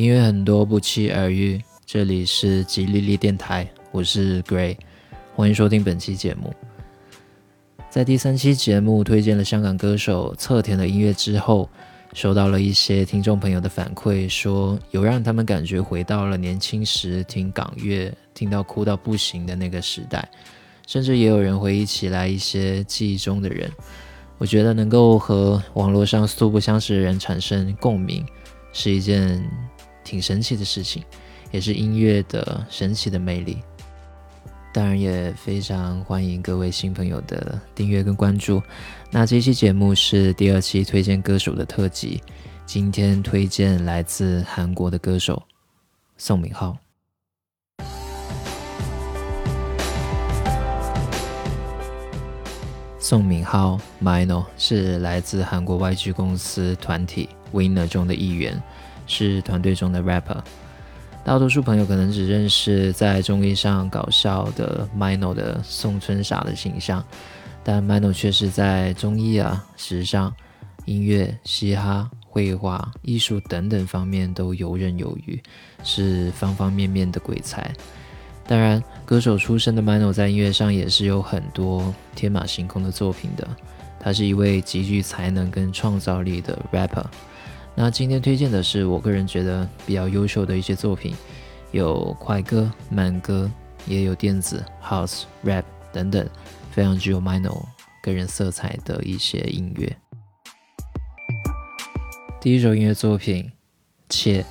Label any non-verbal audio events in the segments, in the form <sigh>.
音乐很多，不期而遇。这里是吉利利电台，我是 Gray，欢迎收听本期节目。在第三期节目推荐了香港歌手侧田的音乐之后，收到了一些听众朋友的反馈，说有让他们感觉回到了年轻时听港乐听到哭到不行的那个时代，甚至也有人回忆起来一些记忆中的人。我觉得能够和网络上素不相识的人产生共鸣，是一件挺神奇的事情，也是音乐的神奇的魅力。当然也非常欢迎各位新朋友的订阅跟关注。那这期节目是第二期推荐歌手的特辑，今天推荐来自韩国的歌手宋敏浩。宋敏浩 （Mino） 是来自韩国 YG 公司团体 Winner 中的一员，是团队中的 rapper。大多数朋友可能只认识在综艺上搞笑的 Mino 的宋春傻的形象，但 Mino 却是在综艺啊、时尚、音乐、嘻哈、绘画、艺术等等方面都游刃有余，是方方面面的鬼才。当然，歌手出身的 Mino 在音乐上也是有很多天马行空的作品的。他是一位极具才能跟创造力的 rapper。那今天推荐的是我个人觉得比较优秀的一些作品，有快歌、慢歌，也有电子、house、rap 等等，非常具有 Mino 个人色彩的一些音乐。第一首音乐作品《切》，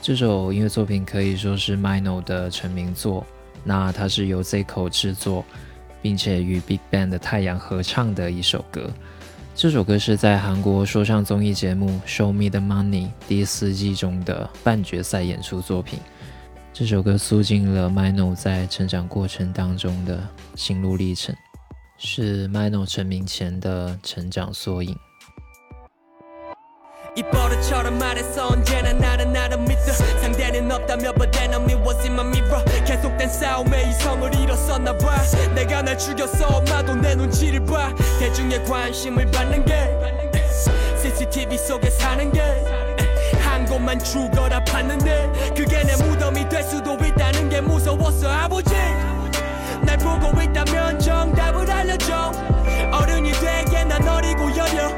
这首音乐作品可以说是 Mino 的成名作。那它是由 Zico 制作，并且与 Big Bang 的太阳合唱的一首歌。这首歌是在韩国说唱综艺节目《Show Me the Money》第四季中的半决赛演出作品。这首歌诉尽了 Mino 在成长过程当中的心路历程，是 Mino 成名前的成长缩影。 입버릇처럼 말해서 언제나 나는 나를 믿어. 상대는 없다며 but then only was in my mirror. 계속된 싸움에 이성을 잃었었나 봐. 내가 날 죽였어. 엄마도 내 눈치를 봐. 대중의 관심을 받는 게 CCTV 속에 사는 게 한 곳만 죽어라 봤는데 그게 내 무덤이 될 수도 있다는 게 무서웠어 아버지. 날 보고 있다면 정답을 알려줘. 어른이 되게 난 어리고 여려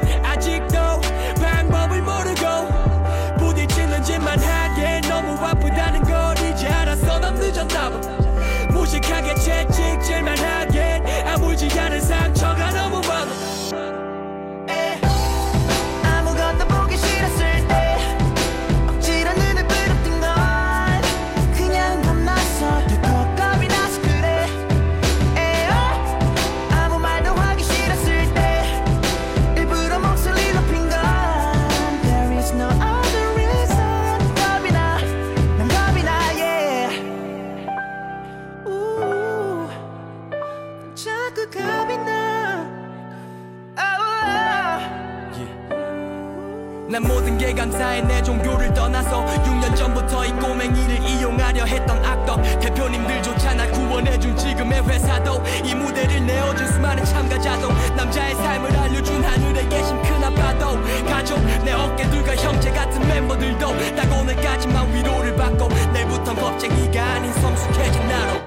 난 모든 게 감사해. 내 종교를 떠나서 6년 전부터 이 꼬맹이를 이용하려 했던 악덕. 대표님들조차 날 구원해준 지금의 회사도 이 무대를 내어준 수많은 참가자도 남자의 삶을 알려준 하늘에 계신 큰아빠도 가족 내 어깨들과 형제 같은 멤버들도 딱 오늘까지만 위로를 받고 내일부턴 겁쟁이가 아닌 성숙해진 나로.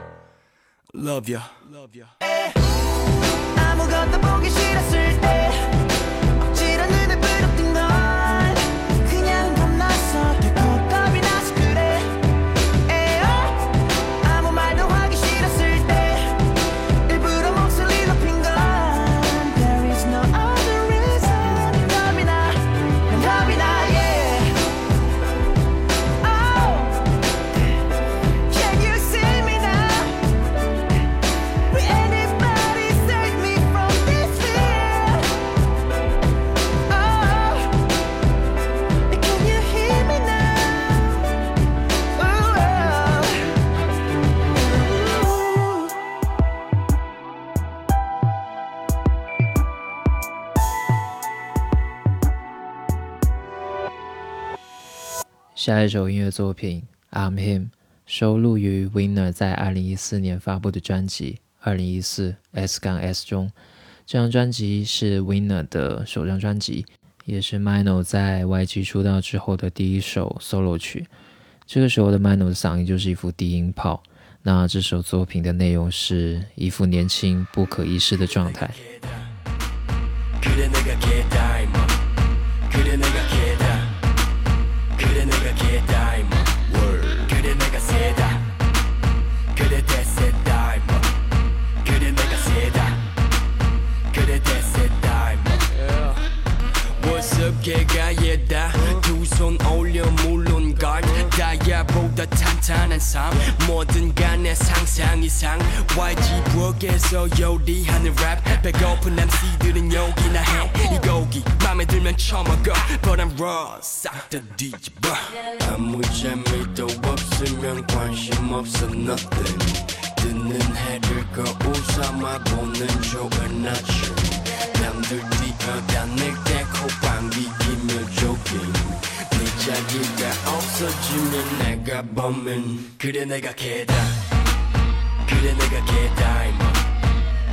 Love ya Love ya. 아무것도 보기 싫었을 때 下一首音乐作品《I'm Him》收录于 Winner 在2014年发布的专辑《2014 S 杠 S》中。这张专辑是 Winner 的首张专辑，也是 Mino 在 YG 出道之后的第一首 solo 曲。这个时候的 Mino 的嗓音就是一副低音炮。那这首作品的内容是一副年轻不可一世的状态。 한 삶. 뭐든 간에 상상 이상. YG 부엌에서 요리하는 랩 배고픈 MC들은 여기나 해 이 고기 맘에 들면 처먹어. But I'm raw. 싹다 뒤집어. 아무 재미도 없으면 관심 없어. Nothing. 뜨는 해를 거울 삼아 보는 좋은 아침. 남들 뛰어다닐 때 콧방귀 끼며 조깅. 네 자리가 없어지면 내가 범인 그래 내가 개다. 그래 내가 개다 임마.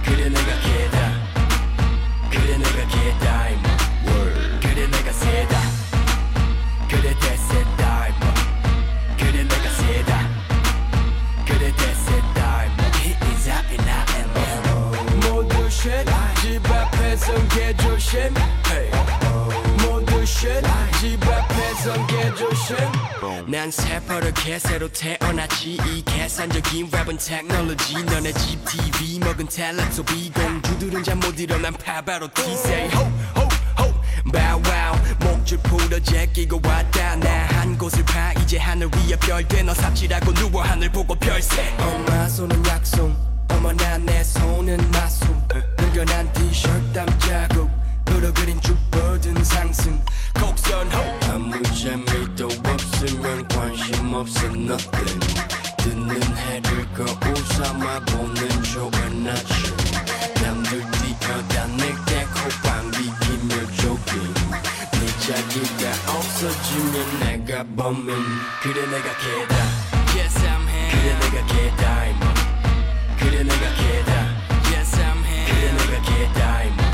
그래 내가 개다. 그래 내가 개다 임마. 그래 내가 세다. 그래 대세다 임마. 그래 내가 세다. 그래 대세다 임마. Up in I 모두 shit 집 앞에선 개조심. 모두 shit 집 앞 에선 개조심. 난 새버릇게 새로 태어났지. 이 계산적인 랩은 테크놀로지 너네 집 TV 먹은 탤런트 소비 공주들은 잠 못 일어난 ho ho bow wow. 목줄 풀어 제끼고 왔다. 나 한 곳을 봐. 이제 하늘 위에 별대 너 삽질하고 누워 하늘 보고 별세. 엄마 손은 약속. 어머나 내 손은 마술 늙어난 티셔츠 땀 자국 으로 그린 쭉 뻗은 상승 곡선 호 아무 재미도 없으면 관심 없어 nothing 뜨는 해를 거울 삼아 보는 좋은 아침 남들 뛰어다닐 때 콧방귀 끼며 조깅 네 자리가 없어지면 내가 범인 그래 내가 개다 Yes I'm here 그래 내가 개다 임마 그래 내가 개다 Yes I'm here 그래 내가 개다 임마 그래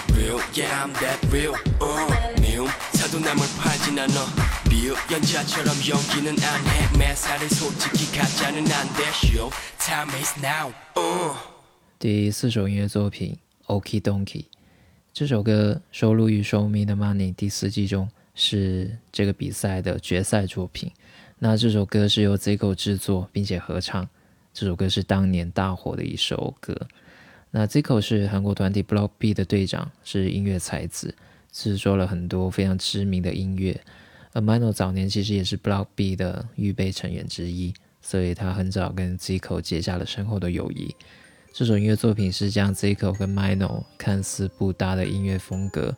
real Yeah I'm that real uh, 미움 사도 남을 팔진 않아 비읍 연자처럼 연기는 안해 매사를 솔직히 가짜는 안돼 Show time is now uh. 第四首音乐作品《Okie Donkey》，这首歌收录于《Show Me the Money》第四季中，是这个比赛的决赛作品。那这首歌是由 Zico 制作并且合唱，这首歌是当年大火的一首歌。 那 Zico 是韩国团体 Block B 的队长，是音乐才子，制作了很多非常知名的音乐。而 Mino 早年其实也是 Block B 的预备成员之一，所以他很早跟 Zico 结下了深厚的友谊。这首音乐作品是将 Zico 跟 Mino 看似不搭的音乐风格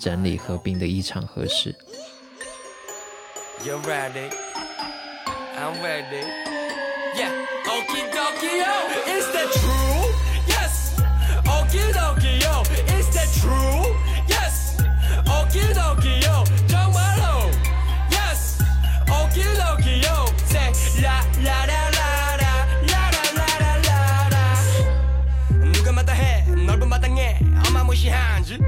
整理合并的异常合适。You ready? I'm ready. Yeah. Okie dokie yo, is that true? Yo, is that true? Yes. Yo, 정말로. Yes. Yo, say la la la la la la la la la la. 누가 마다해 넓은 마당에 어마무시한지.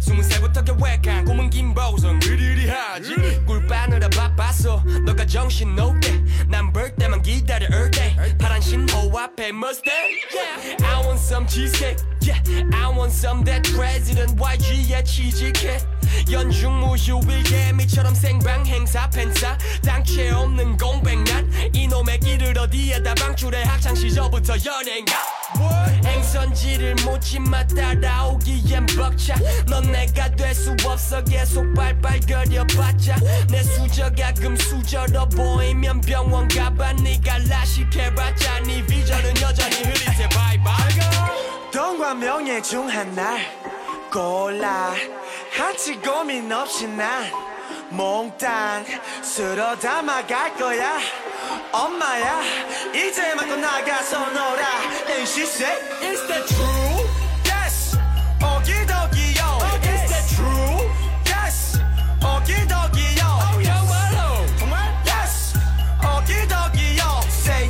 스무 살부터 계획한 꿈은 긴 보성 으리으리하지 꿀 빠느라 바빴어 너가 정신 놓게 난벌 때만 기다려 all day 파란 신호 앞에 Mustang yeah. Some cheesecake. Yeah. I want some that president YG에 취직해 연중 무휴일 개미처럼 생방 행사 팬싸. 당최 없는 공백 난 이놈의 길을 어디에다 방출해 학창 시절부터 연예인가 행선지를 묻지마 따라오기엔 벅차. 넌 내가 될 수 없어 계속 발발거려봤자. 내 수저가 금수저로 보이면 병원 가봐. 네가 라식해봤자 네 비전은 여전히 흐릿해 바이바이 돈과 명예 중 하나 골라. 한치 고민 없이 난 몽땅 쓸어 담아갈 거야 엄마야 이제 맞고 나가서 놀아 And she said Is that true? Yes 어기덕이요 oh, yes. Is that true? Yes 어기덕이요 oh, yes. 정말로 정말? Yes 어기덕이요 Say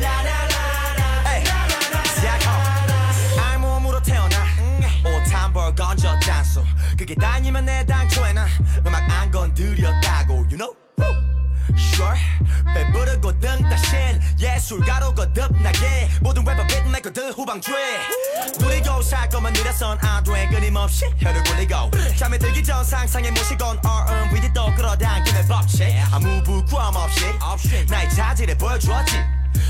라라라라 라라라라 알몸으로 태어나 옷한벌 건져 짠소 그게 다니면 내 당초에는 음악 안 건드렸다고 You know? Sure. 배부르고 등 따신 예술가로 거듭나게 모든 래퍼 빗메이커들 후방주에. 누리고 살 거면 느려선 안돼 끊임없이 혀를 굴리고 잠에 들기 전 상상에 모시곤 R&B 또 끌어당기는 법칙. 아무 부끄럼 없이 나의 자질을 보여주었지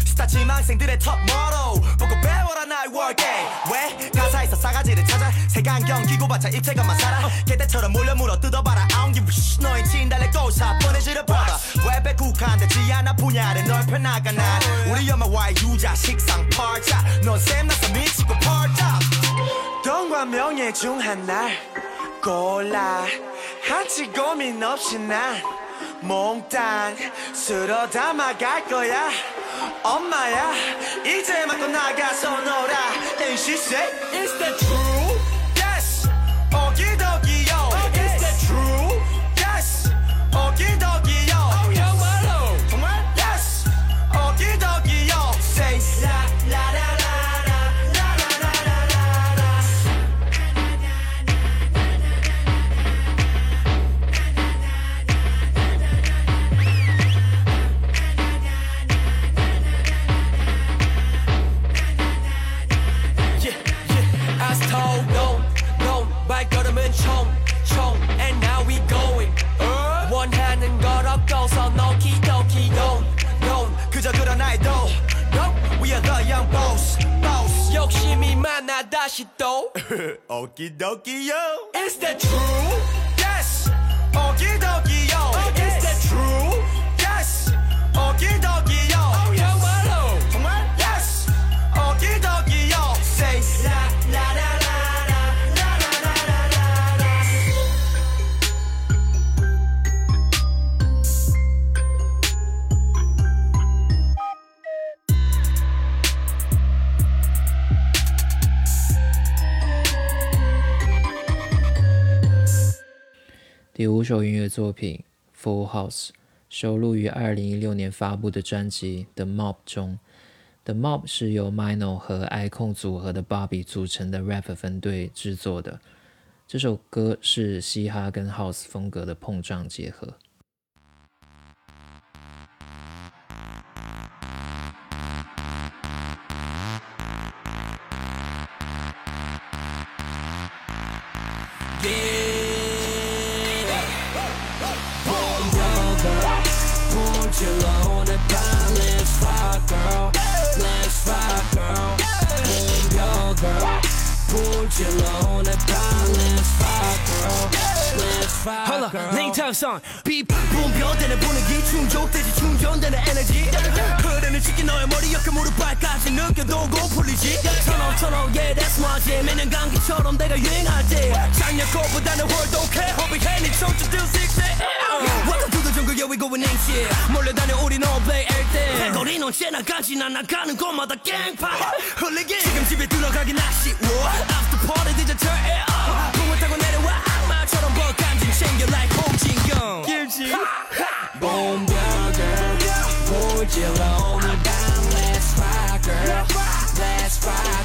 스타 지망생들의 top motto 보고 배워라 나의 it 왜? 가사에서 싸가지를 찾아. 색안경 끼고 봤자 입체감만 살아. 개떼처럼 몰려 물어 뜯어봐라. I don't give a shit 너의 진달래 고사 보내지를 봐봐 웹에 국한되지 않아 분야를 넓혀나가 난 우리 엄마와의 유자 식상 팔자. 넌 샘나서 미치고 팔자. 돈과 명예 중 하나를 골라. 한치 고민 없이 난 몽땅 쓸어 담아갈 거야 엄마야 이제 맞고 나가서 놀아 And she said Is that true? she though. <laughs> Okie dokie yo. Is that true? Yes. Okie dokie. 第五首音乐作品《Full House》收录于二零一六年发布的专辑《The Mob》中。The Mob 是由 Mino 和 i c o n 组合的 Bobby 组成的 rap 分队制作的。这首歌是嘻哈跟 House 风格的碰撞结合。Let's rock, 헐라 girl. 냉탕성 비 분별되는 분위기 충족되지 충전되는 에너지. 흐르는 시기 너의 머리 옆에 무릎 발까지 느껴도 고 풀리지. 터널 터널 yeah that's my jam. 매년 감기처럼 내가 유행할 때 작년 거보다는 활동해 허비해 네 청춘 till 6 Welcome to the jungle yeah we going in shit 몰려다녀 우리 no play everything 배거리 언제 나가지 난 나가는 곳마다 갱파 흘리기. 지금 집에 들어가긴 아쉬워 After party DJ turn it up you like Hong Jin Young. Kim Boom, girl, hold Would you loan? Let's rock, girl. Let's rock.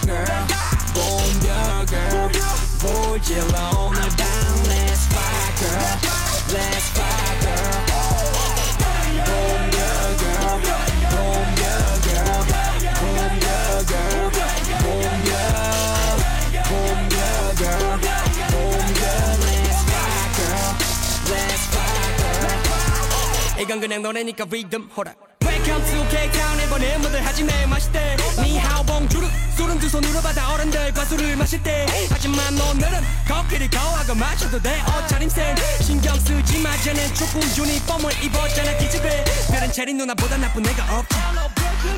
이건 그냥 노래니까 리듬 호라 Welcome to K-Town 이번에 뭐들 하지 매 마실 때 니하오 봉주르 술은 두 손으로 받아 어른들과 술을 마실 때. 하지만 오늘은 커피를 거하고 마셔도 돼 옷차림새. 신경 쓰지 마 쟤는 축구 유니폼을 입었잖아 기집애 별은 체리 누나보다 나쁜 애가 없지.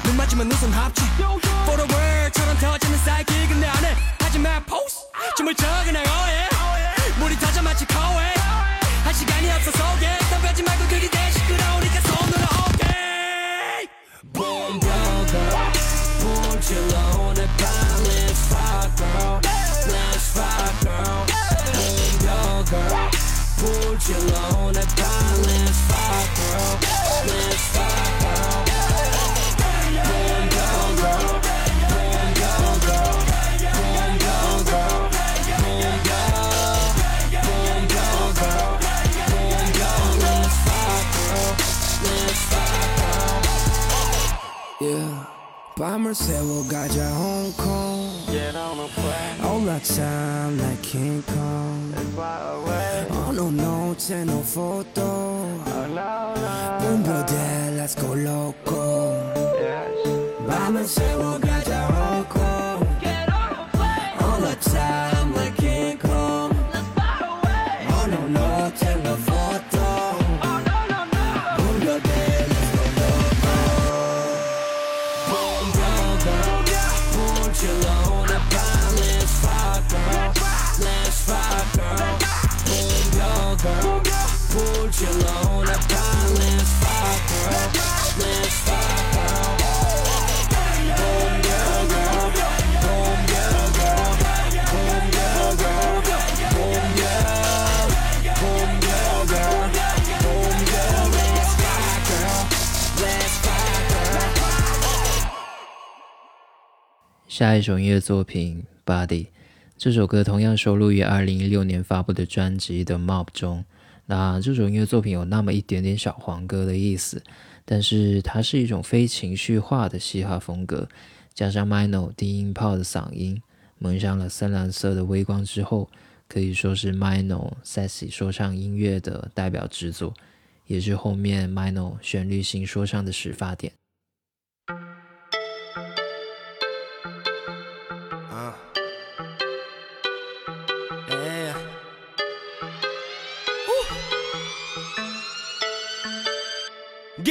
눈 맞으면 눈손 합치. For the world처럼 터지는 사이클 근데 안해. 하지마 포스 춤을 춰 그냥 어해 물이 터져 마치 코 Summer said we'll guide you Hong Kong. Get on a plane. All that time like King Kong. It's far away. Oh no notes and no photo. Oh no no. Boom, let's go loco. Yes. Mama said we'll guide. 下一首音乐作品《Body》，这首歌同样收录于2016年发布的专辑《The Mob》中。那这首音乐作品有那么一点点小黄歌的意思，但是它是一种非情绪化的嘻哈风格，加上 Mino 低音炮的嗓音，蒙上了深蓝色的微光之后，可以说是 Mino sexy 说唱音乐的代表之作，也是后面 Mino 旋律型说唱的始发点。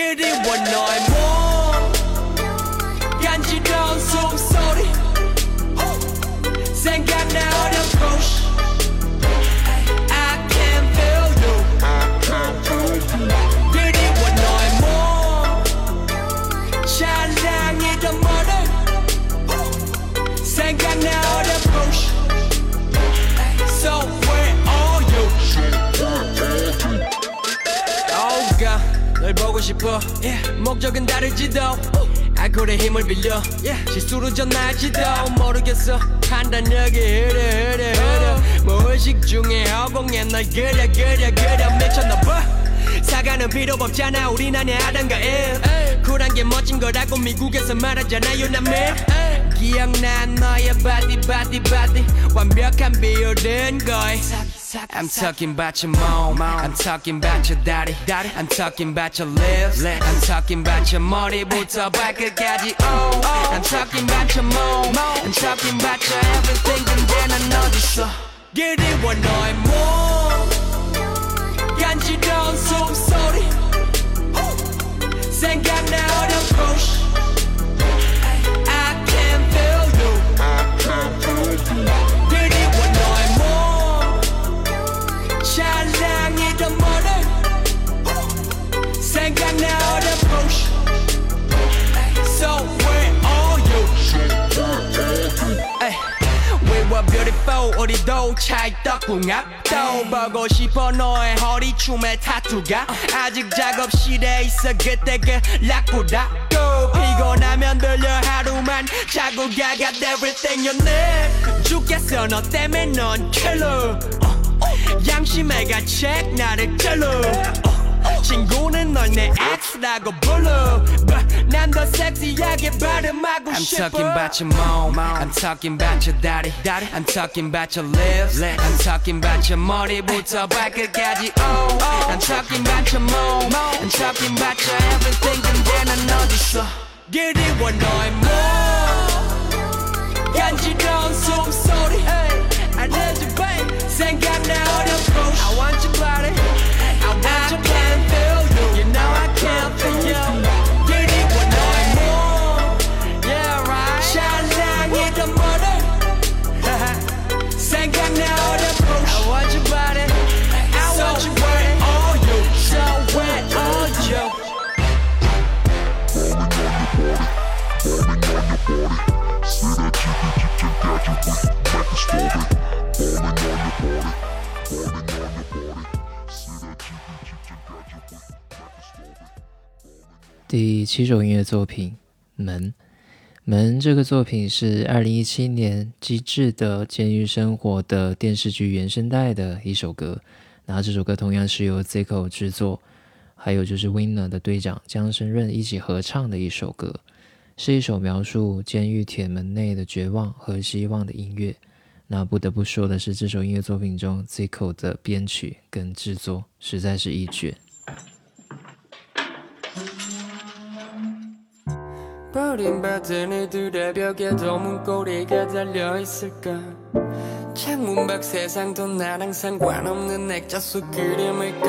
get it when I'm 싶어. 목적은 다를지도. 알코올의 힘을 빌려. 실수로 전활지도. 모르겠어. 판단력이 흐려 흐려 흐려 무의식 중에 허공에 널 그려 그려 그려 미쳤나 봐 사과는 필요 없잖아. 우린 아냐 하던가 yeah. 쿨한 게 멋진 거라고 미국에서 말하잖아요 남매. 기억나? 너의 body body body. 완벽한 비율은 거의 I'm talking about your mom I'm talking about your daddy I'm talking about your lips I'm talking about your 머리부터 발끝까지 oh I'm talking about your mom I'm talking about your everything 근데 난 어딨어 그리워 너의 몸 간지러운 숨소리 생각나 어렵고 I 우리도 찰떡궁합도 보고 싶어 너의 허리춤에 타투가 아직 작업실에 있어 그때 그 락보다도 피곤하면 들려 하루만 자고 가 got everything you need. 죽겠어 너 때문에 넌 어, 양심해가 check 나를 어, 친구는 널 내 X라고 불러 난 더 섹시하게 발음하고 I'm 싶어 I'm talking about your mom I'm talking about your daddy I'm talking about your lips I'm talking about your 머리부터 발끝까지 oh I'm talking about your mom I'm talking about your everything 근데 난 어딨어 그리워 너의 몸 간지러운 숨소리 I need you babe 생각나 어렵고 I want your body out at your feel. 第七首音乐作品《门》。《门》这个作品是二零一七年《机智的监狱生活》的电视剧原声带的一首歌。那这首歌同样是由 Zico 制作，还有就是 Winner 的队长江生润一起合唱的一首歌，是一首描述监狱铁门内的绝望和希望的音乐。那不得不说的是，这首音乐作品中 Zico 的编曲跟制作实在是一绝。 버린 버튼이들의 벽에도 문고리가 달려있을까? 창문 밖 세상도 나랑 상관없는 액자 속 그림일까?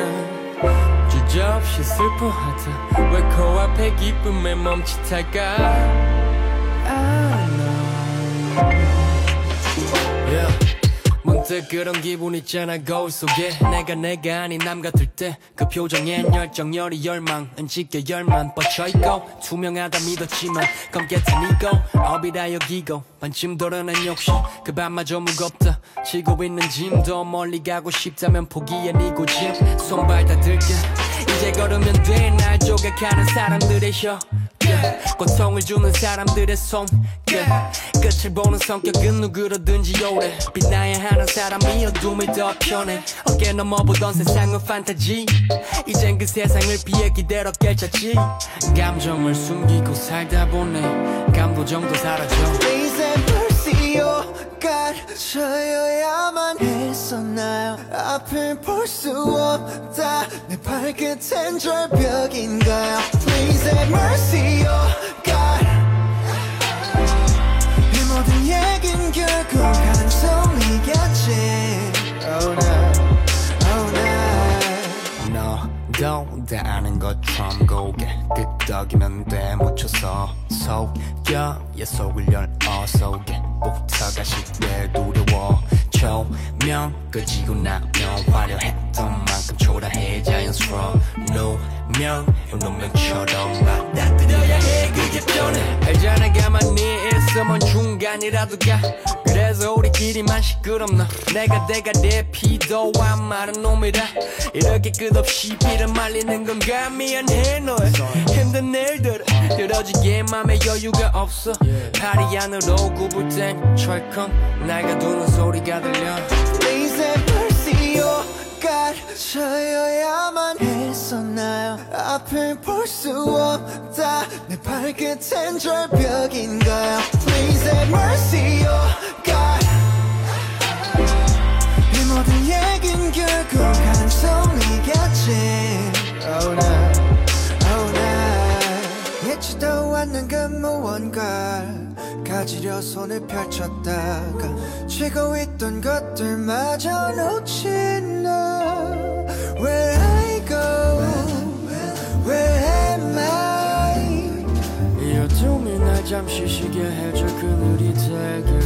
주저없이 슬퍼하다 왜 코앞에 기쁨에 멈칫할까 문득 그런 기분 있잖아 거울 속에. 내가 내가 아닌 남 같을 때. 그 표정엔 열정 열이 열망은 짙게 열만 뻗쳐있고. 투명하다 믿었지만 검게 타니고. 업이라 여기고. 반쯤 돌아난 욕심. 그 밤마저 무겁다. 지고 있는 짐도 멀리 가고 싶다면 포기해 네 고집. 손발 다 들게 이제 걸으면 돼날 조각하는 사람들의 혀. 고통을 주는 사람들의 손끝 끝을 보는 성격은 누구로든지 오래. 빛나야 하는 사람이 어둠이 더 편해 어깨 넘어보던 세상은 판타지. 이젠 그 세상을 피해 기대로 깨쳤지. 감정을 숨기고 살다 보네. 감도 정도 사라져. Please have God 저여야만 했었나요? 앞을 볼 수 없다. 내 발끝엔 절벽인가요 Please have mercy, oh God. 이 모든 얘긴 결국 한송이겠지 Oh no, 아는 것처럼 고개 끄덕이면 돼 묻혀서 속여의 속을 열 어 속에 목터가 쉽게 두려워. 조명 끄지고 나면 화려했던 만큼 초라해 자연스러워 누명 운명처럼 받아들여야 해 그게 편해 알잖아 가만히 있으면 중간이라도 가 그래서 우리끼리만 시끄럽나 내가 내가 내 피도 안 마른 놈이라 이렇게 끝없이 비를 말리는 건가 미안해 너의 힘든 일들 들어지게 맘에 여유가 없어 팔이 안으로 굽을 땐 철컹 날 가두는 소리가 들려 저여야만 했었나요? 앞을 볼 수 없다. 내 발끝엔 절벽인가요 Please have mercy, oh God. 이 모든 얘긴 결국 한송이겠지 Oh no, 예치도 않는 그 무언가 가지려 손을 펼쳤다가 쥐고 있던 것들마저 놓친 너 Where I go, where am I? 이 어둠이 날 잠시 쉬게 해줘 그늘이 되게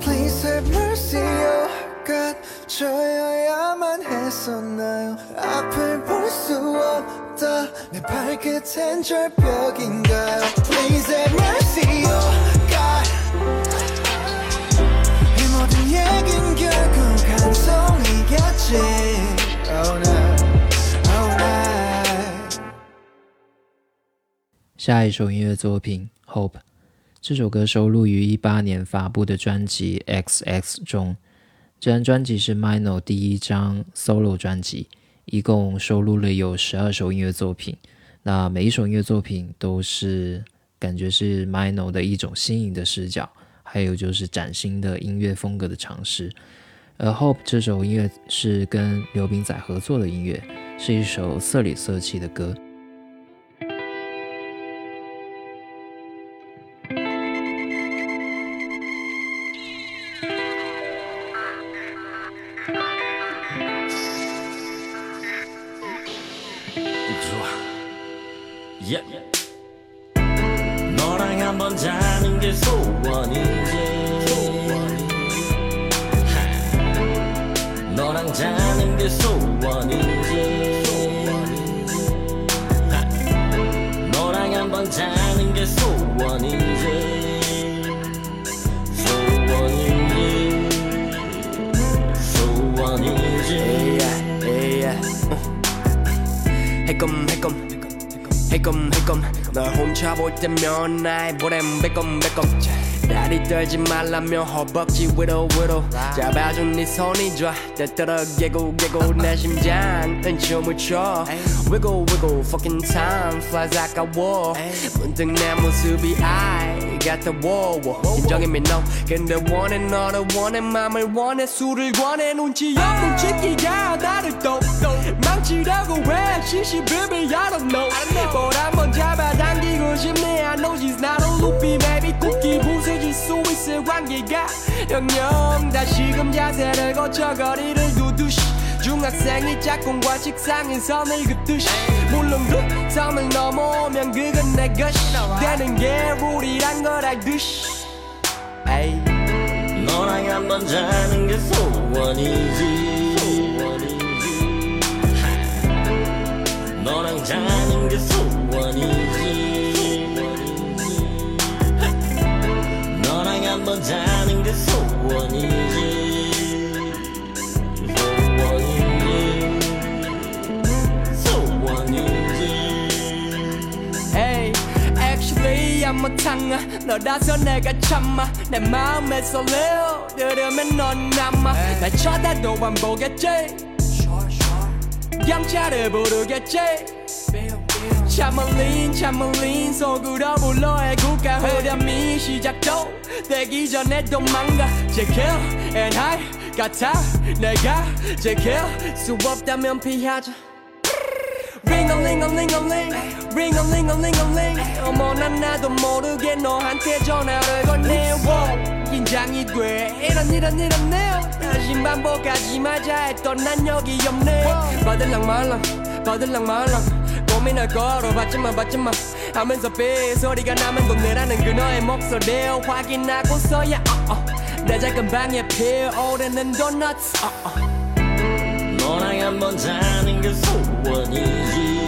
Please have mercy, oh God. 저여야만 했었나요 앞을 볼 수 없 다 내 발끝엔 절벽인가요 Please have mercy, oh God 이 모든 얘긴 결국 한송이겠지 Oh no, oh no《下一首音乐作品《Hope》，这首歌收录于一八年发布的专辑《XX》中。这张专辑是 Mino 第一张 solo 专辑， 一共收录了有十二首音乐作品。那每一首音乐作品都是感觉是 Mino 的一种新颖的视角，还有就是崭新的音乐风格的尝试。而《Hope》这首音乐是跟刘炳仔合作的音乐，是一首色里色气的歌。 라며 허벅지 위로 위로 잡아준 네 손이 좋아 때때로 개고 개고 내 심장은 춤을 춰 Wiggle wiggle fucking time flies 아까워 문득 내 모습이 I 같아 wow 인정이 민노 근데 원해 너를 원해 맘을 원해 술을 권해 눈치 없는 치기가 나를 또 망치려고 해 시시 비비 I don't know. 뭘 한번 잡아당기고 싶네 I know she's not a loopy baby. 쿠키 부서질 수 있을 관계가 영영. 다시금 자세를 고쳐 거리를 두두시 중학생이 짝꿍과 식상인 선을 긋듯이. 물론 그 선을 넘어오면 그건 내 것이. 되는 게 룰이란 걸 알듯이. 에이. 너랑 한번 자는 게 소원이지. 너랑 자는 게 소원 너라서 내가 참아. 내 마음에 설레어 들으면 넌 남아. 날 쳐다도 안 보겠지? 경찰을 부르겠지? 차멀린 차멀린 속으로 불러의 국가 흐름이 시작도 되기 전에 도망가. 지킬 and I 같아. 내가 지킬 수 없다면 피하자. 링얼링얼링얼링 링얼링얼링얼링 어머나 나도 모르게 너한테 전화를 건네. Wow. 긴장이 돼. 이런 이런 이런 내 다시 반복하지 말자 했던 난 여기 없네. 받을랑 말랑 받을랑 말랑. 고민을 걸어봤지만 봤지만 하면서 삐 소리가 나면 돈 내라는 그너의 목소리를 확인하고서야 어, 어. 내 작은 방에 피어오르는 도넛 어, 어. 너랑 한번 자는 게 소원이지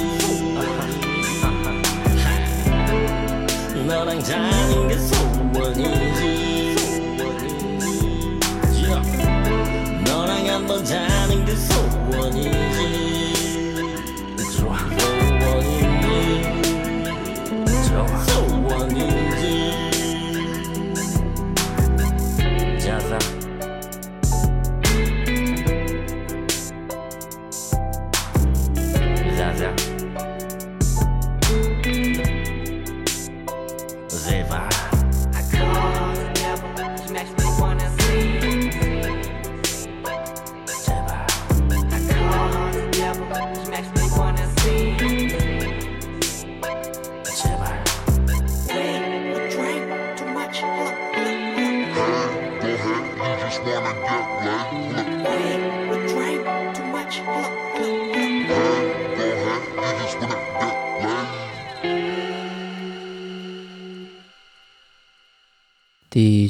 너랑 자는 게 소원이지. 너랑 한번 자는 게 소원이지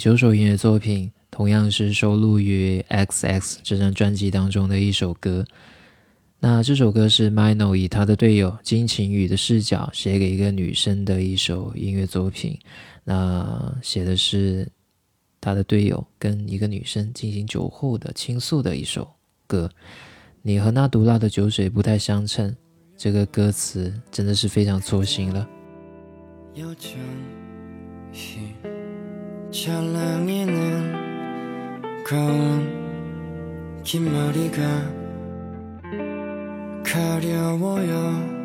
九首音乐作品，同样是收录于《XX》这张专辑当中的一首歌。那这首歌是 Mino 以他的队友金晴宇的视角写给一个女生的一首音乐作品。那写的是他的队友跟一个女生进行酒后的倾诉的一首歌。你和那毒辣的酒水不太相称，这个歌词真的是非常戳心了。要 찰랑이는 거운 긴 머리가 가려워요.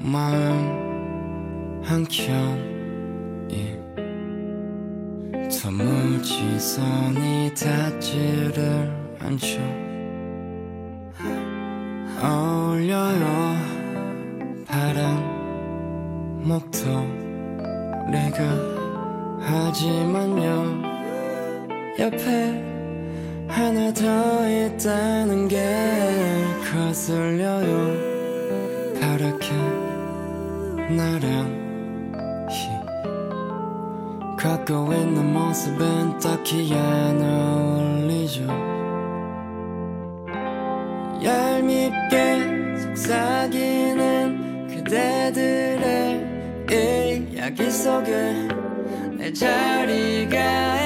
마음 한켠이 도무지 손이 닿지를 않죠. 어울려요. 파란 목도리가 하지만요 옆에 하나 더 있다는 게 거슬려요. 파랗게 나랑히. 갖고 있는 모습은 딱히 안 어울리죠. 얄밉게 속삭이는 그대들의 이야기 속에 내 자리가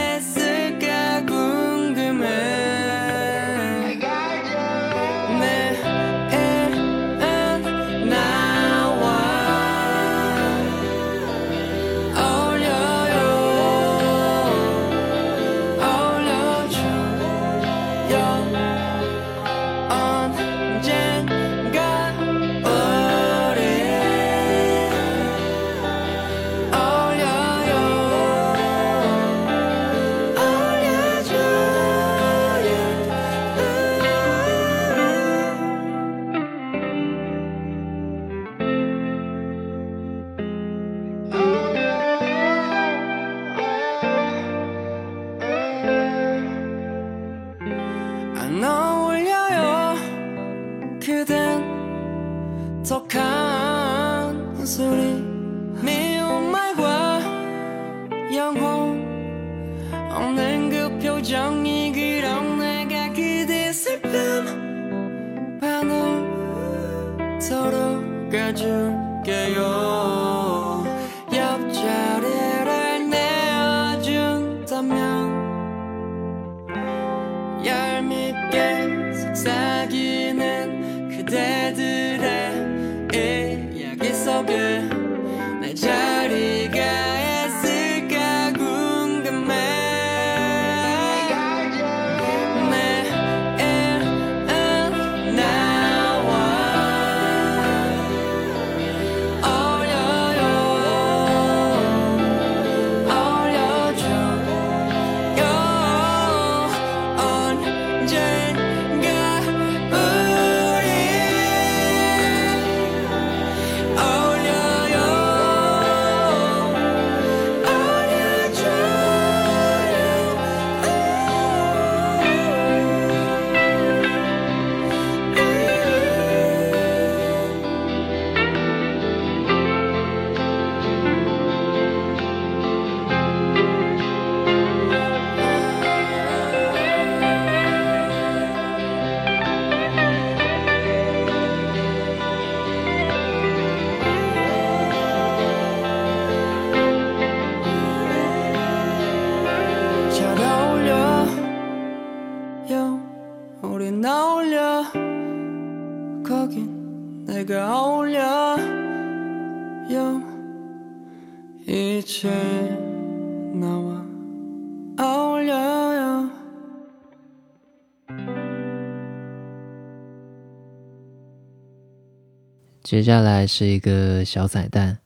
接下来是一个小彩蛋，《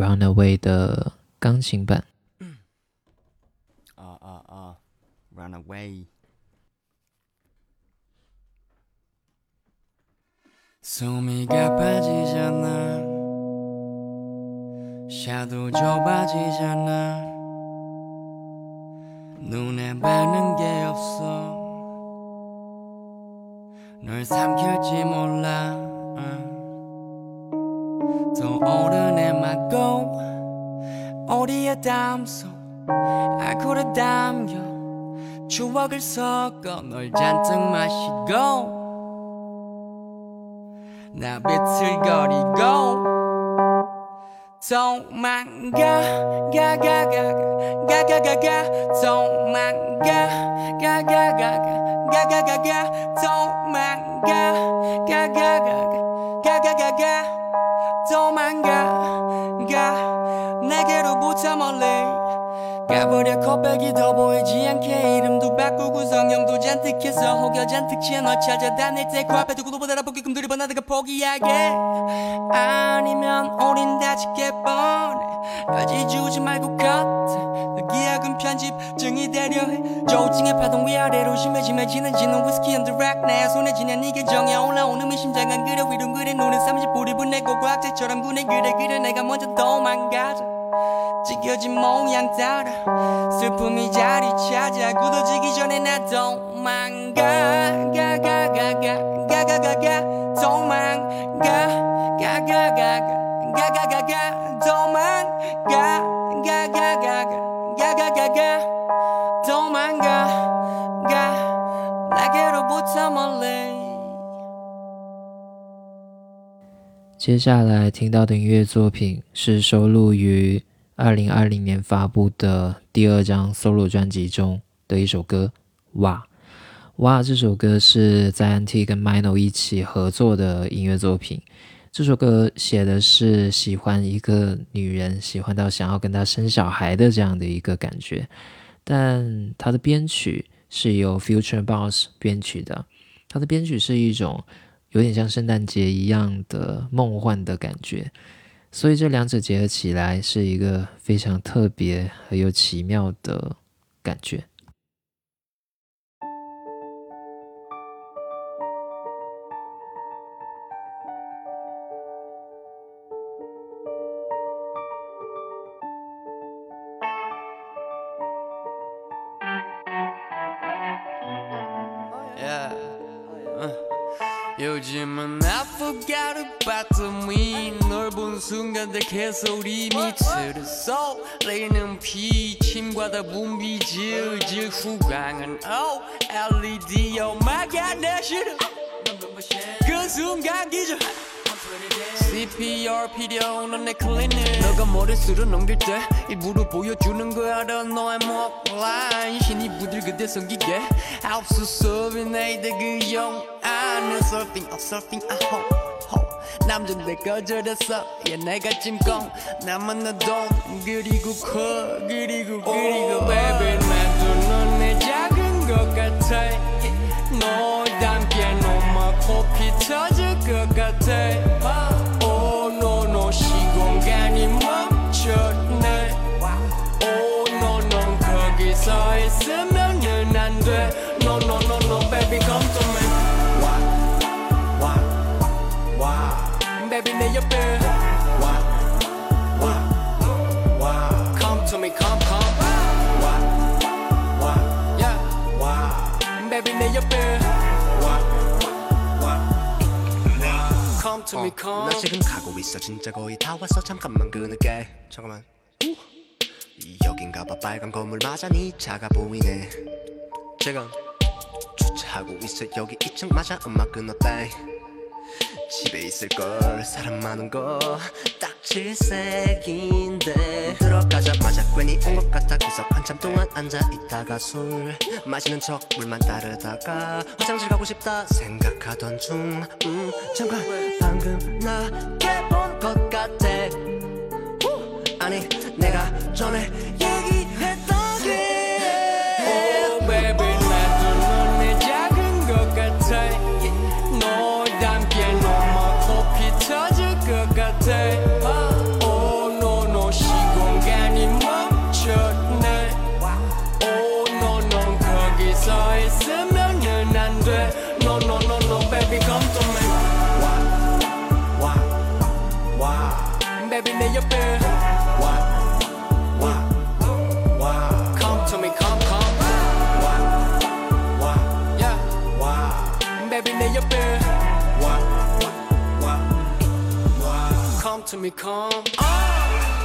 Runaway》的钢琴版。 Uh, uh, uh, run away. 숨이가 빠지잖아 샤도 좁아지잖아 눈에 밟는 게 없어 널 삼킬지 몰라 어. 떠오르네 마고 어디에 담소 알코올에 담겨 추억을 섞어 널 잔뜩 마시고 나 비틀거리고 도망가 가가가가 가가가가 도망가 가가가가 가가가가 도망가 가가가가 가가가가 Oh my God. 가버려 컵백이 더 보이지 않게 이름도 바꾸고 성형도 잔뜩 해서 혹여 잔뜩 취해 널 찾아다닐 때 코앞에 두고 보다 보기끔 들이번 나다가 포기하게. 아니면 우린 다치게 뻔해. 까지 주지 말고 그 기약은 편집 증이 되려 해. 조증의 파동 위아래로 심해지면 지는 위스키 언더 락 내 손에 지낸 이게 정에 올라오는 미 심장은 그래 위로 그래 눈은 30불이 분내고 과학자처럼 군에 그래 그래 내가 먼저 도망가자 찢겨진 모양 따라 슬픔이 자리 찾아 굳어지기 전에 나 도망가 가가가가 가가가가 도망가 가가가가 가가가가 도망가 接下来听到的音乐作品是收录于二零二零年发布的第二张 solo 专辑中的一首歌《哇哇》。这首歌是在 NT 跟 Mino 一起合作的音乐作品。这首歌写的是喜欢一个女人，喜欢到想要跟她生小孩的这样的一个感觉。但它的编曲是由 Future Boss 编曲的，它的编曲是一种有点像圣诞节一样的梦幻的感觉，所以这两者结合起来是一个非常特别而又奇妙的感觉。 요즘은 I forgot about the me 널본 순간 내 개소리 미치를 쏠리는 피침과 다 분비 질질 후광은 oh LED oh my god 내 싫어 그 순간 기절. CPR 필요 넌내 클리닉. 너가 머릿수를 넘길 때 일부러 보여주는 거 알아 너의 목라인. 신이 부들그대 성기게. 아홉수 수업이 내이들 그용 안에 surfing oh surfing I hope hope 남잔데 거절했어? 얘 내가 찜꽁. 나만 나돈. 그리고 커 그리고 그리고. Baby 나도 넌내 작은 것 같아. 너닮게 너만 코피 터질 것 같아 내 옆에 와, 와, 와. Come to me come come 와, 와, yeah. 와. Baby 내 옆에 와, 와, 와. Come to me come 나 지금 가고 있어 진짜 거의 다 왔어 잠깐만 끊을게 잠깐만 여긴가 봐 빨간 건물 맞아 네 차가 보이네 지금 주차하고 있어 여기 2층 맞아 음악 끊었다 집에 있을걸. 사람 많은 거 딱 질색인데. 들어가자마자 괜히 온 것 같아. 계속 한참 동안 앉아있다가 술 마시는 척 물만 따르다가 화장실 가고 싶다 생각하던 중. 음, 잠깐. 방금 나개본것 같아. 후, 아니 내가 전에 to me come. Where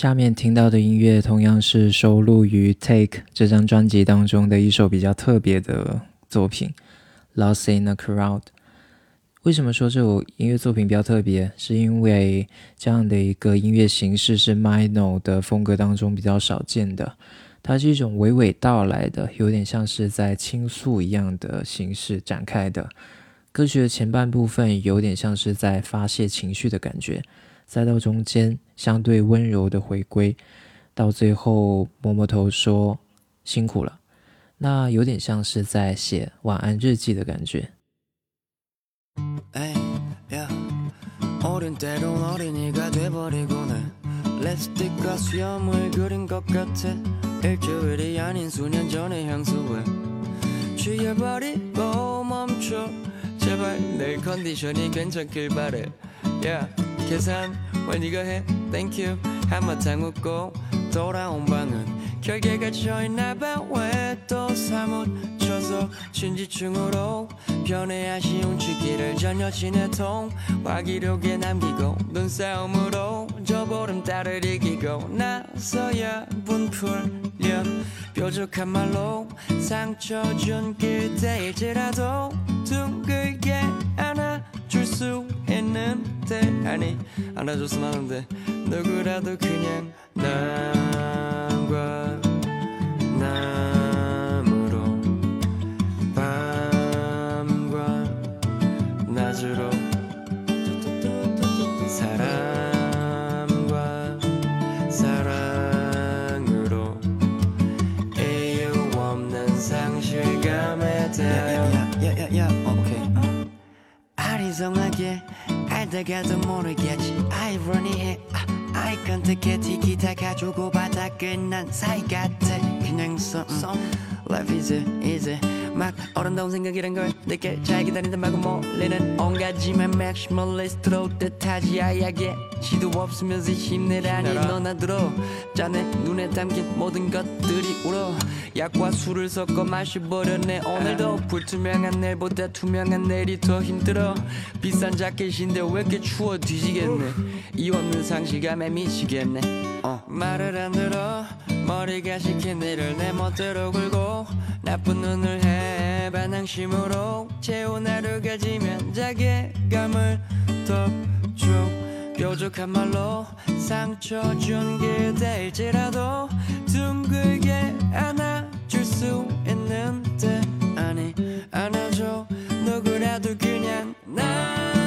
下面听到的音乐同样是收录于《Take》这张专辑当中的一首比较特别的作品，《Lost in a Crowd》。为什么说这首音乐作品比较特别？是因为这样的一个音乐形式是 Mino 的风格当中比较少见的，它是一种娓娓道来的，有点像是在倾诉一样的形式展开的。歌曲的前半部分有点像是在发泄情绪的感觉，再到中间相对温柔的回归，到最后摸摸头说辛苦了，那有点像是在写晚安日记的感觉。 야 계산 왜 네가 해 thank you 한바탕 웃고 돌아온 방은 결계가 쳐있나봐. 왜 또 사무쳐서 진지충으로 변해 아쉬운 치기를 전 여친의 통화 기록에 남기고 눈싸움으로 저 보름달을 이기고 나서야 분풀려. 뾰족한 말로 상처 준 그때일지라도 둥글게 안아 수 있는데? 아니 안아줬으면 하는데. 누구라도 그냥 나과 나무로 밤과 낮으로 사람과 사랑으로 이유 없는 상실감에 대하여 야야야야 어, 오케이. 아리송하게 알다가도 모르겠지 아이러니해 아, 아이 컨택해 티키타카 주고받아 끝난 사이 같아 그냥 썸 Life is easy 막 어른다운 생각이란 걸 내게 잘 기다린다 말고 몰리는 온가지만 맥시멀리스트로 뜻하지 아야게 시도 없으면서 힘내라니 너나 들어 짠내 눈에 담긴 모든 것들이 울어. 약과 술을 섞어 마셔버렸네. 오늘도 불투명한 내일보다 투명한 내일이 더 힘들어. 비싼 자켓인데 왜 이렇게 추워 뒤지겠네. 이 없는 상실감에 미치겠네. 어. 말을 안 들어. 머리가 시킨 일을 내 멋대로 굴고 나쁜 눈을 해 반항심으로 채운 하루 가 지면 자괴감을 더줘 뾰족한 말로 상처 준 그대일지라도 둥글게 안아줄 수 있는데 아니 안아줘. 누구라도 그냥 남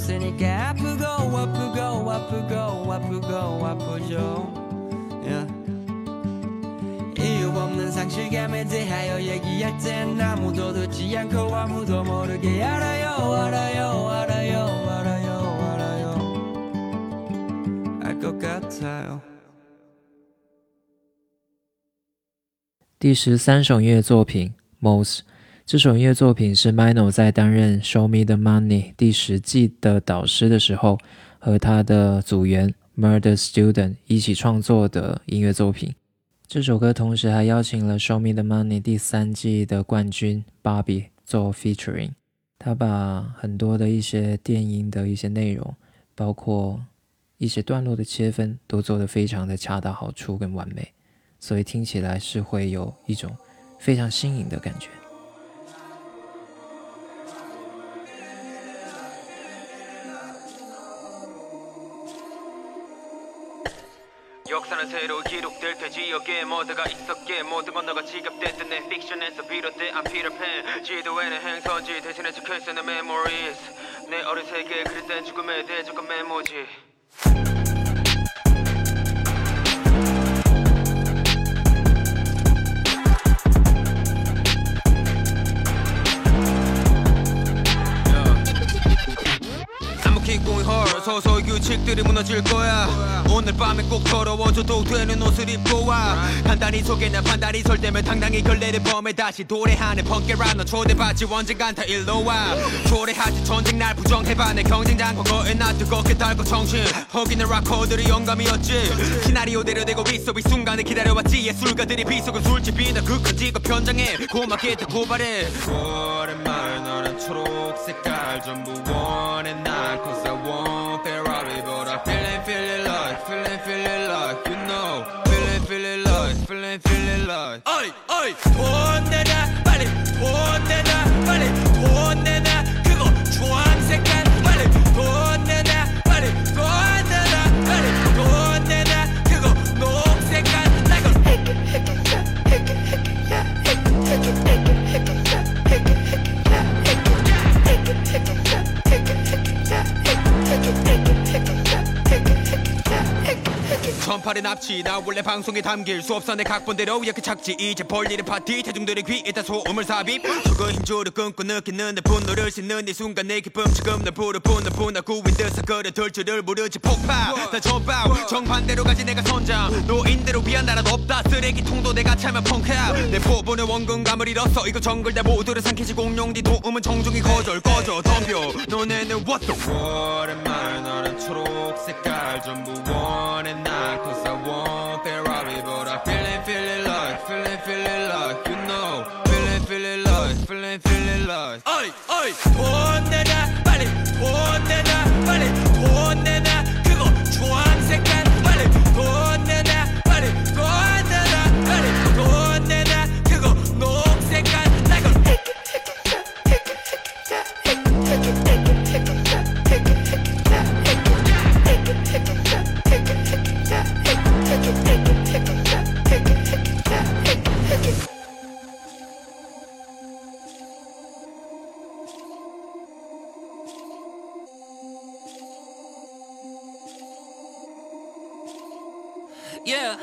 으니까 아프고 아프고 아프고 아프고 아프죠 yeah. 이유 없는 상실감에 대하여 얘기할 땐 아무도 듣지 않고 아무도 모르게 알아요 알아요 알아요 알아요 알아요 알 것 같아요 第十三首音乐作品《Most》。 这首音乐作品是 Mino 在担任《Show Me the Money》第十季的导师的时候，和他的组员 Murder Student 一起创作的音乐作品。这首歌同时还邀请了《Show Me the Money》第三季的冠军 Bobby 做 featuring。他把很多的一些电音的一些内容，包括一些段落的切分，都做得非常的恰到好处跟完美。所以听起来是会有一种非常新颖的感觉。 역사는 새로 기록될 테지 여기에 모두가 있었기에 모든 건너가 지갑됐던 내 픽션에서 비롯된 I'm Peter Pan 지도에는 행선지 대신에 적혀있어 내 memories. 내 어린 세계에 그릇된 죽음에 대해 적은 메모지 헐. 서서히 규칙들이 무너질 거야. 오늘 밤에 꼭 더러워져도 되는 옷을 입고 와. 속에 난 판단이 설 때면 당당히 결례를 범해 다시 도래하는 펑케라너 초대받지 언젠간 다 일로 와. 초래하지 전쟁 날 부정해봐. 내 경쟁장 과거에 나 뜨겁게 달고 정신. 허기는 락커들이 영감이었지. 시나리오대로 되고 있어 이 순간을 기다려왔지. 예술가들이 비속은 술집이나 극한 직업 현장에 고맙게 다 고발해. 오랜만에 너는 초록 색깔 전부 원해 い飛んでる 납치 나 원래 방송에 담길 수업선의 각본대로 이렇게 착지. 이제 벌리는 파티. 대중들의 귀에 다 소음을 삽입. 죽어 힘줄을 끊고 느끼는데 분노를 씻는 이 순간 내 기쁨 지금 날 부르보는 분화 구인 듯 거려들 줄을 모르지. 폭파! 다 전파 정반대로 가지 내가 선장. 노인대로 위한 나라 없다. 쓰레기통도 내가 차면 펑크야. 내 포부는 원근감을 잃었어 이거 정글 내 모두를 삼키지. 공룡 뒤 도움은 정중히 거절 꺼져 덤벼. 너네는 what the 오랜만에 너는 초록색 깔 전부 원해 Yeah.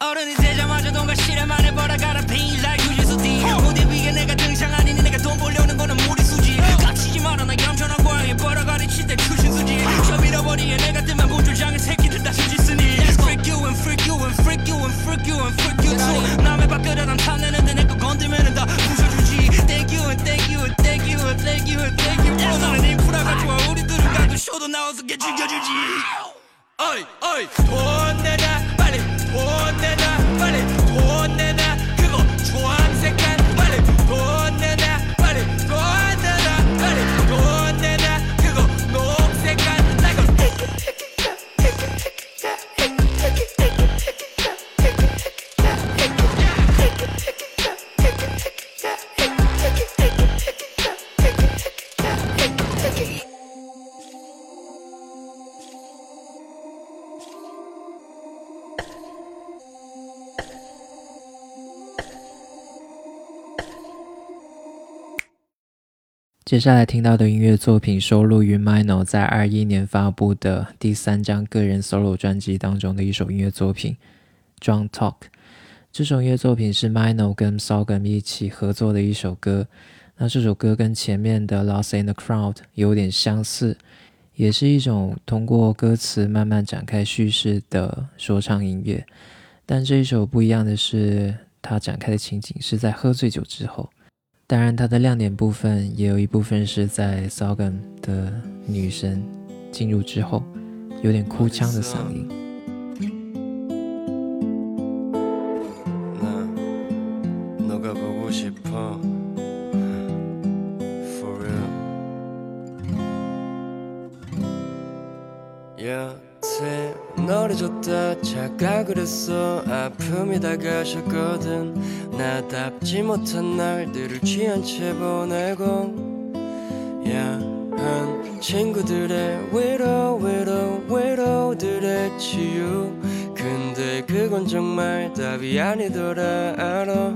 어른이 되자마자 돈과 실험만 해보라 가라. Be like 유지수 D 무대 위에 내가 등장 아니니 내가 돈 벌려는 거는 무리수지. 깝치지 마라 나 얌전한 고양이 벌어가리 칠 때 출신수지. 저 밀어버리게 내가 뜨면 무줄장의 새끼들 다 수지쓰니. Freak you and freak you and freak you and freak you and freak you too. 남의 밥그릇 안 탐내는데 내거 건들면은 다 부숴주지. Thank you and thank you and thank you and thank you and thank you. 너는 인프라가 좋아. 우리들은 가도 쇼도 나와서 걔 죽여주지. 어이 어이. 돈 내 接下来听到的音乐作品收录于 Mino 在二一年发布的第三张个人 solo 专辑当中的一首音乐作品《Drunk Talk》。这首音乐作品是 Mino 跟 Sorghum 一起合作的一首歌。那这首歌跟前面的《Lost in the Crowd》有点相似，也是一种通过歌词慢慢展开叙事的说唱音乐。但这一首不一样的是，它展开的情景是在喝醉酒之后。当然，它的亮点部分也有一部分是在 Sorghum 的女神进入之后，有点哭腔的嗓音。 너를 줬다. 착각을 했어. 아픔이 다가셨거든. 나답지 못한 날들을 취한 채 보내고. 야한 친구들의 위로 위로 위로들의 치유. 근데 그건 정말 답이 아니더라. 알아?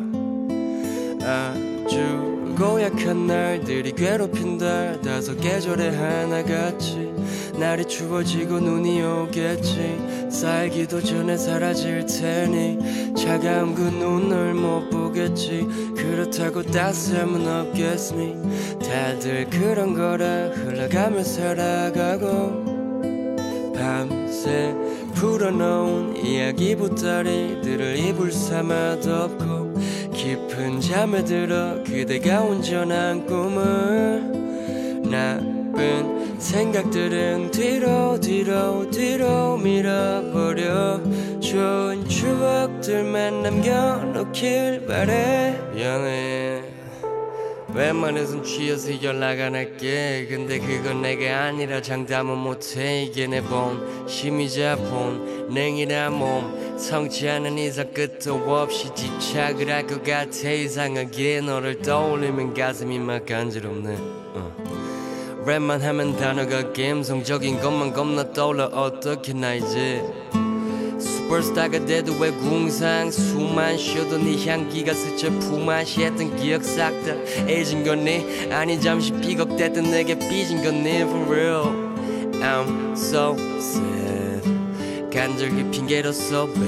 아주 고약한 날들이 괴롭힌다 다섯 계절의 하나같이 날이 추워지고 눈이 오겠지. 살기도 전에 사라질 테니 차가운 그 눈을 못 보겠지. 그렇다고 따스함은 없겠니 다들 그런 거라 흘러가며 살아가고. 밤새 풀어놓은 이야기 보따리들을 이불 삼아 덮고 깊은 잠에 들어 그대가 운전한 꿈을 나쁜 생각들은 뒤로 뒤로 뒤로 밀어버려. 좋은 추억들만 남겨놓길 바래. 미안해. 웬만해선 취해서 연락 안 할게. 근데 그건 내가 아니라 장담은 못해. 이게 내 본심이자 본능이라 몸. 성치 않은 이상 끝도 없이 집착을 할 것 같아. 이상하게 너를 떠올리면 가슴이 막 간지럽네. 어. 랩만 하면 단어가 감성적인 것만 겁나 떠올라. 어떻게 나 이제 슈퍼스타가 돼도 왜 궁상? 숨만 쉬어도 네 향기가 스쳐 품앗이했던 기억 싹 다 잊은 거니? 아니 잠시 비겁됐던 내게 삐진 거니 for real I'm so sad. 간절히 핑계로 써배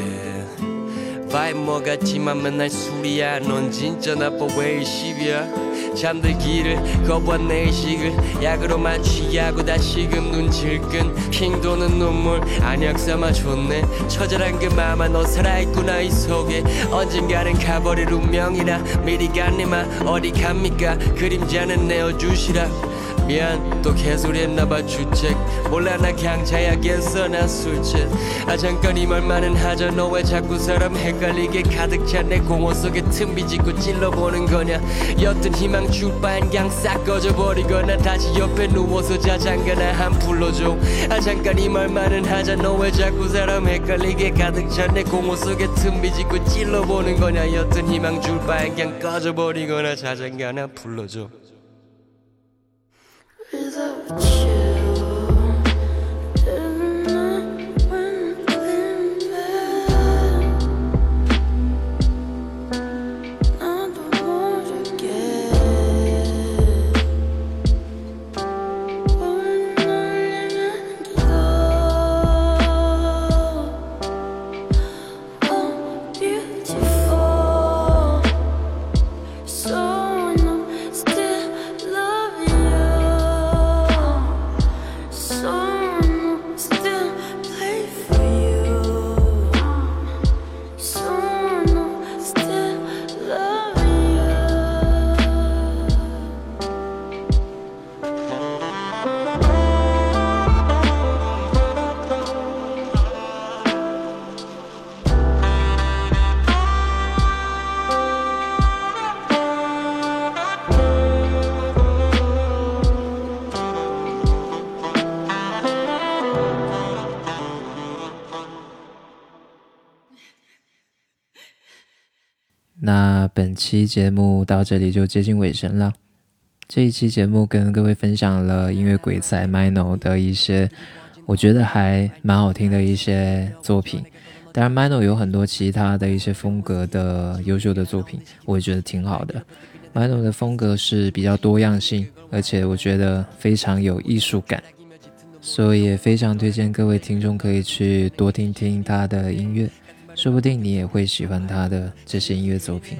바이 뭐 같지만 맨날 술이야. 넌 진짜 나빠. 왜 일십이야 잠들기를 거부한 내 의식을 약으로만 취하고 다시금 눈치를 끈. 핑 도는 눈물 안약 삼아 줬네. 처절한 그 마음아 너 살아있구나 이 속에. 언젠가는 가버릴 운명이라. 미리 갔네마 어디 갑니까? 그림자는 내어주시라 미안 또 개소리 했나봐 주책. 몰라 나 그냥 자야겠어 나 술책 아 잠깐 이 말만은 하자 너 왜 자꾸 사람 헷갈리게 가득 찬 내 공허 속에 틈 비집고 찔러보는 거냐? 옅은 희망 줄 바엔 그냥 싹 꺼져버리거나 다시 옆에 누워서 자 잠깐아 한 불러줘. 아 잠깐 이 말만은 하자 너 왜 자꾸 사람 헷갈리게 가득 찬 내 공허 속에 틈 비집고 찔러보는 거냐? 옅은 희망 줄 바엔 그냥 꺼져버리거나 자 잠깐 한 불러줘 touch. 本期节目到这里就接近尾声了。这一期节目跟各位分享了音乐鬼才 Mino 的一些，我觉得还蛮好听的一些作品。当然，Mino 有很多其他的一些风格的优秀的作品，我也觉得挺好的。Mino 的风格是比较多样性，而且我觉得非常有艺术感，所以也非常推荐各位听众可以去多听听他的音乐。说不定你也会喜欢他的这些音乐作品。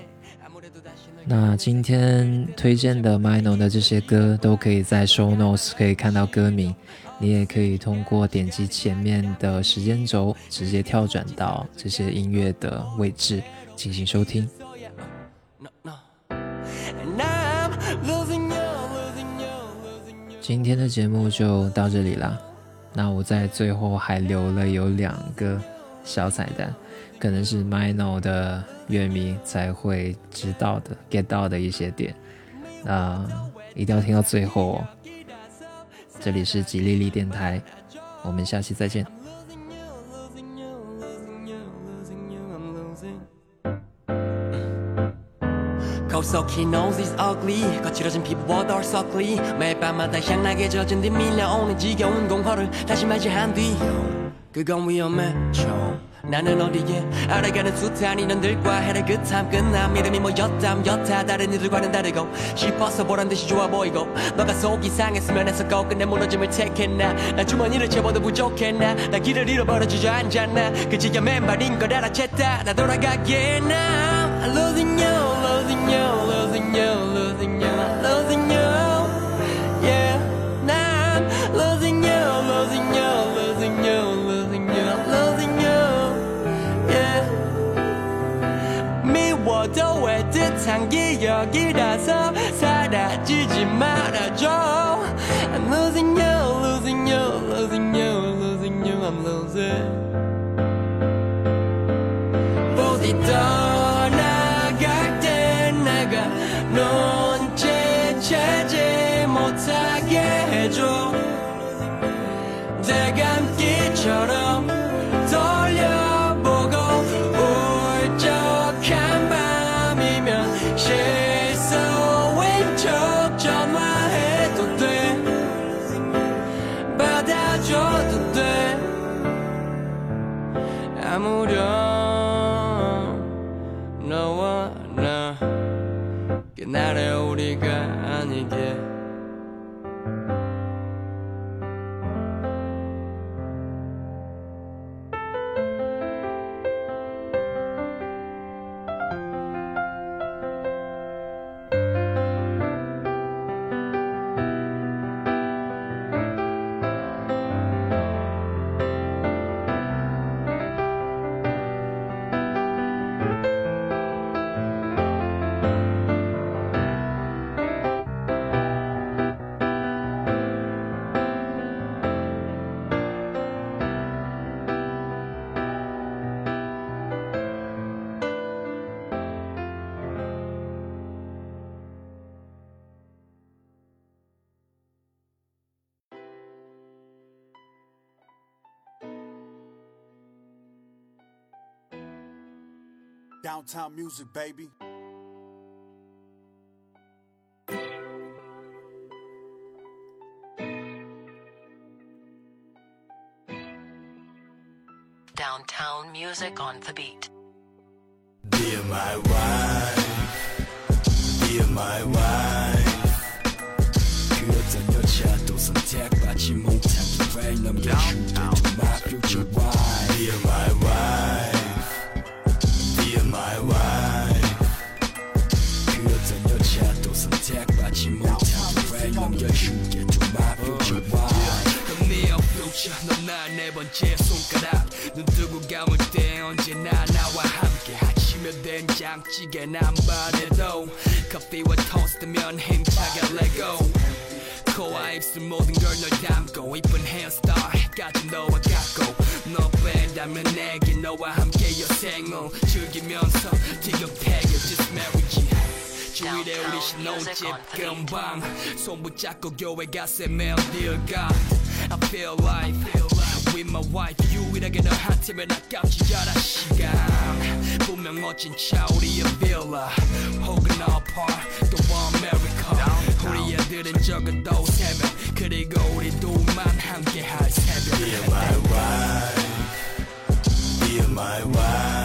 那今天推荐的 Mino 的这些歌都可以在 Show Notes 可以看到歌名，你也可以通过点击前面的时间轴，直接跳转到这些音乐的位置进行收听。今天的节目就到这里啦。那我在最后还留了有两个小彩蛋，可能是 Mino 的乐迷才会知道的、get 到的一些点。那一定要听到最后哦。这里是吉利利电台，我们下期再见。 Losing you, losing you, losing you, I'm losing. 거울속 흰 nose is ugly 거칠어진 피부와 덜썩리 매일 밤마다 향나게 젖은 뒤 밀려오는 지겨운 공허를 다시 맞이한 뒤 그건 위험해. 좀 나는 어디에 알아가는 숱한 인연들과 해를 그탐 끝남. 이름이 뭐였담 여타. 다른 이들과는 다르고 싶어서 보란 듯이 좋아 보이고. 너가 속이 상했으면 해서 끝내 무너짐을 택했나. 나 주머니를 채워도 부족했나. 나 길을 잃어버려 주저앉았나 그 지겨 맨발인 걸 알아챘다. 나 돌아가게 now I'm losing you losing you losing you losing you. Losing you 미워도 애틋한 기억이라서 사라지지 말아줘 I'm losing you losing you losing you losing you I'm losing 부디 떠나갈 때 내가 눈치채지 못하게 해줘 대감기처럼 Downtown music, baby. Downtown music on the beat. Dear my wife, dear my wife. 그 어떤 여자도 선택받지 못한 기회 넘겨줄게 to my future wife. Dear my wife, Future 넌나네 번째 손가락. 눈 뜨고 감을 때 언제나 나와 함께. 아침에 된장찌개 남반에도 커피와 토스트면 힘차게 레고 코와 입술 모든 주일에 우리 신혼집 금방 손 붙잡고 교회 가세 매일 dear God I feel like with my wife 유일하게 너한테만 아깝지 않아 시간 분명 멋진 차 우리의 빌라 혹은 apart 또 America 우리 애들은 적어도 세명 그리고 우리 둘만 함께 할 새벽 Dear my wife, dear my wife.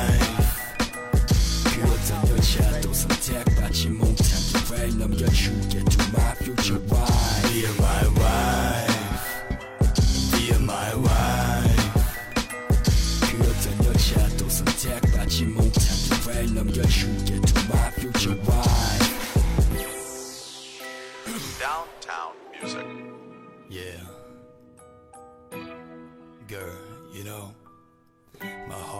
못한 기회 넘겨줄게 to my future wife. Dear my wife, dear my wife. 그 어떤 여자도 선택받지 못한 기회 넘겨줄게 to my future wife.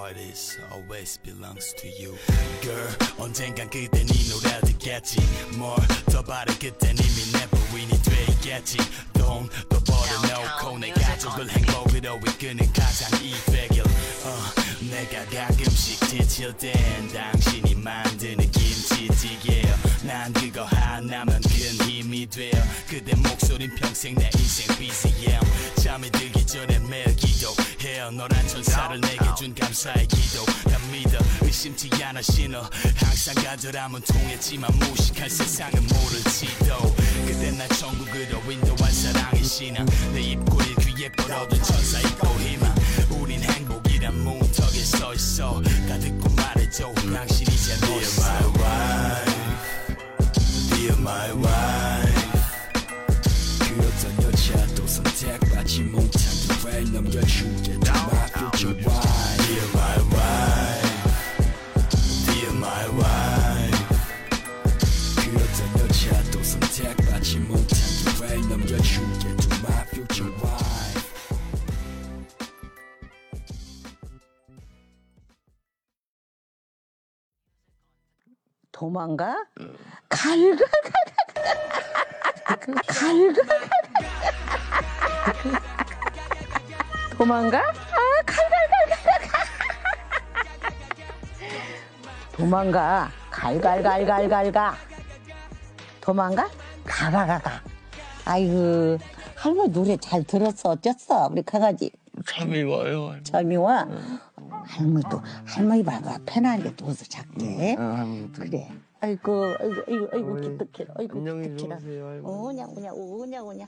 heart is always belongs to you. Girl, 언젠간 그땐 이 노래를 듣겠지. 뭘더 바래 그땐 이미 내 부인이 되겠지. 돈더 벌어놓고 내 가족을 행복으로 이끄는 가장 이백일. 어, 내가 가끔씩 지칠 땐 당신이 만드는 김치찌개. 난 그거 하나면 큰 힘이 돼요. 그대 목소린 평생 내 인생 BCM. 잠이 들기 전에 매일 기도해요. 너란 천사를 내게 준 감사의 기도. 난 믿어 의심치 않아 신어. 항상 가져라면 통했지만 무식한 세상은 모를지도. 그대 날 천국으로 인도한 사랑의 신앙. 내 입꼬리 귀에 걸어둔 천사 있고 희망. 우린 행복이란 문턱에 서 있어. 다 듣고 말해줘. 당신 이제 멋있어. Dear my wife, dear my wife. 그 어떤 여자도 선택받지 못한 기회 넘겨줄게 to my future wife. Dear 도망가? 갈갈갈갈 갈갈갈 <laughs> 도망가? 아 갈갈갈갈 도망가. 갈갈갈갈갈가. 도망가? 가가가가 아이고 할머니 노래 잘 들었어. 어땠어? 우리 강아지. 잠이 와요 잠이 와? 할머니도 할머니 봐봐 편하게 둬서 작게. 그래. 아이고 아이고 아이고 아이고 기특해라. 아이고 기특해라. 오냐 오냐 오냐 오냐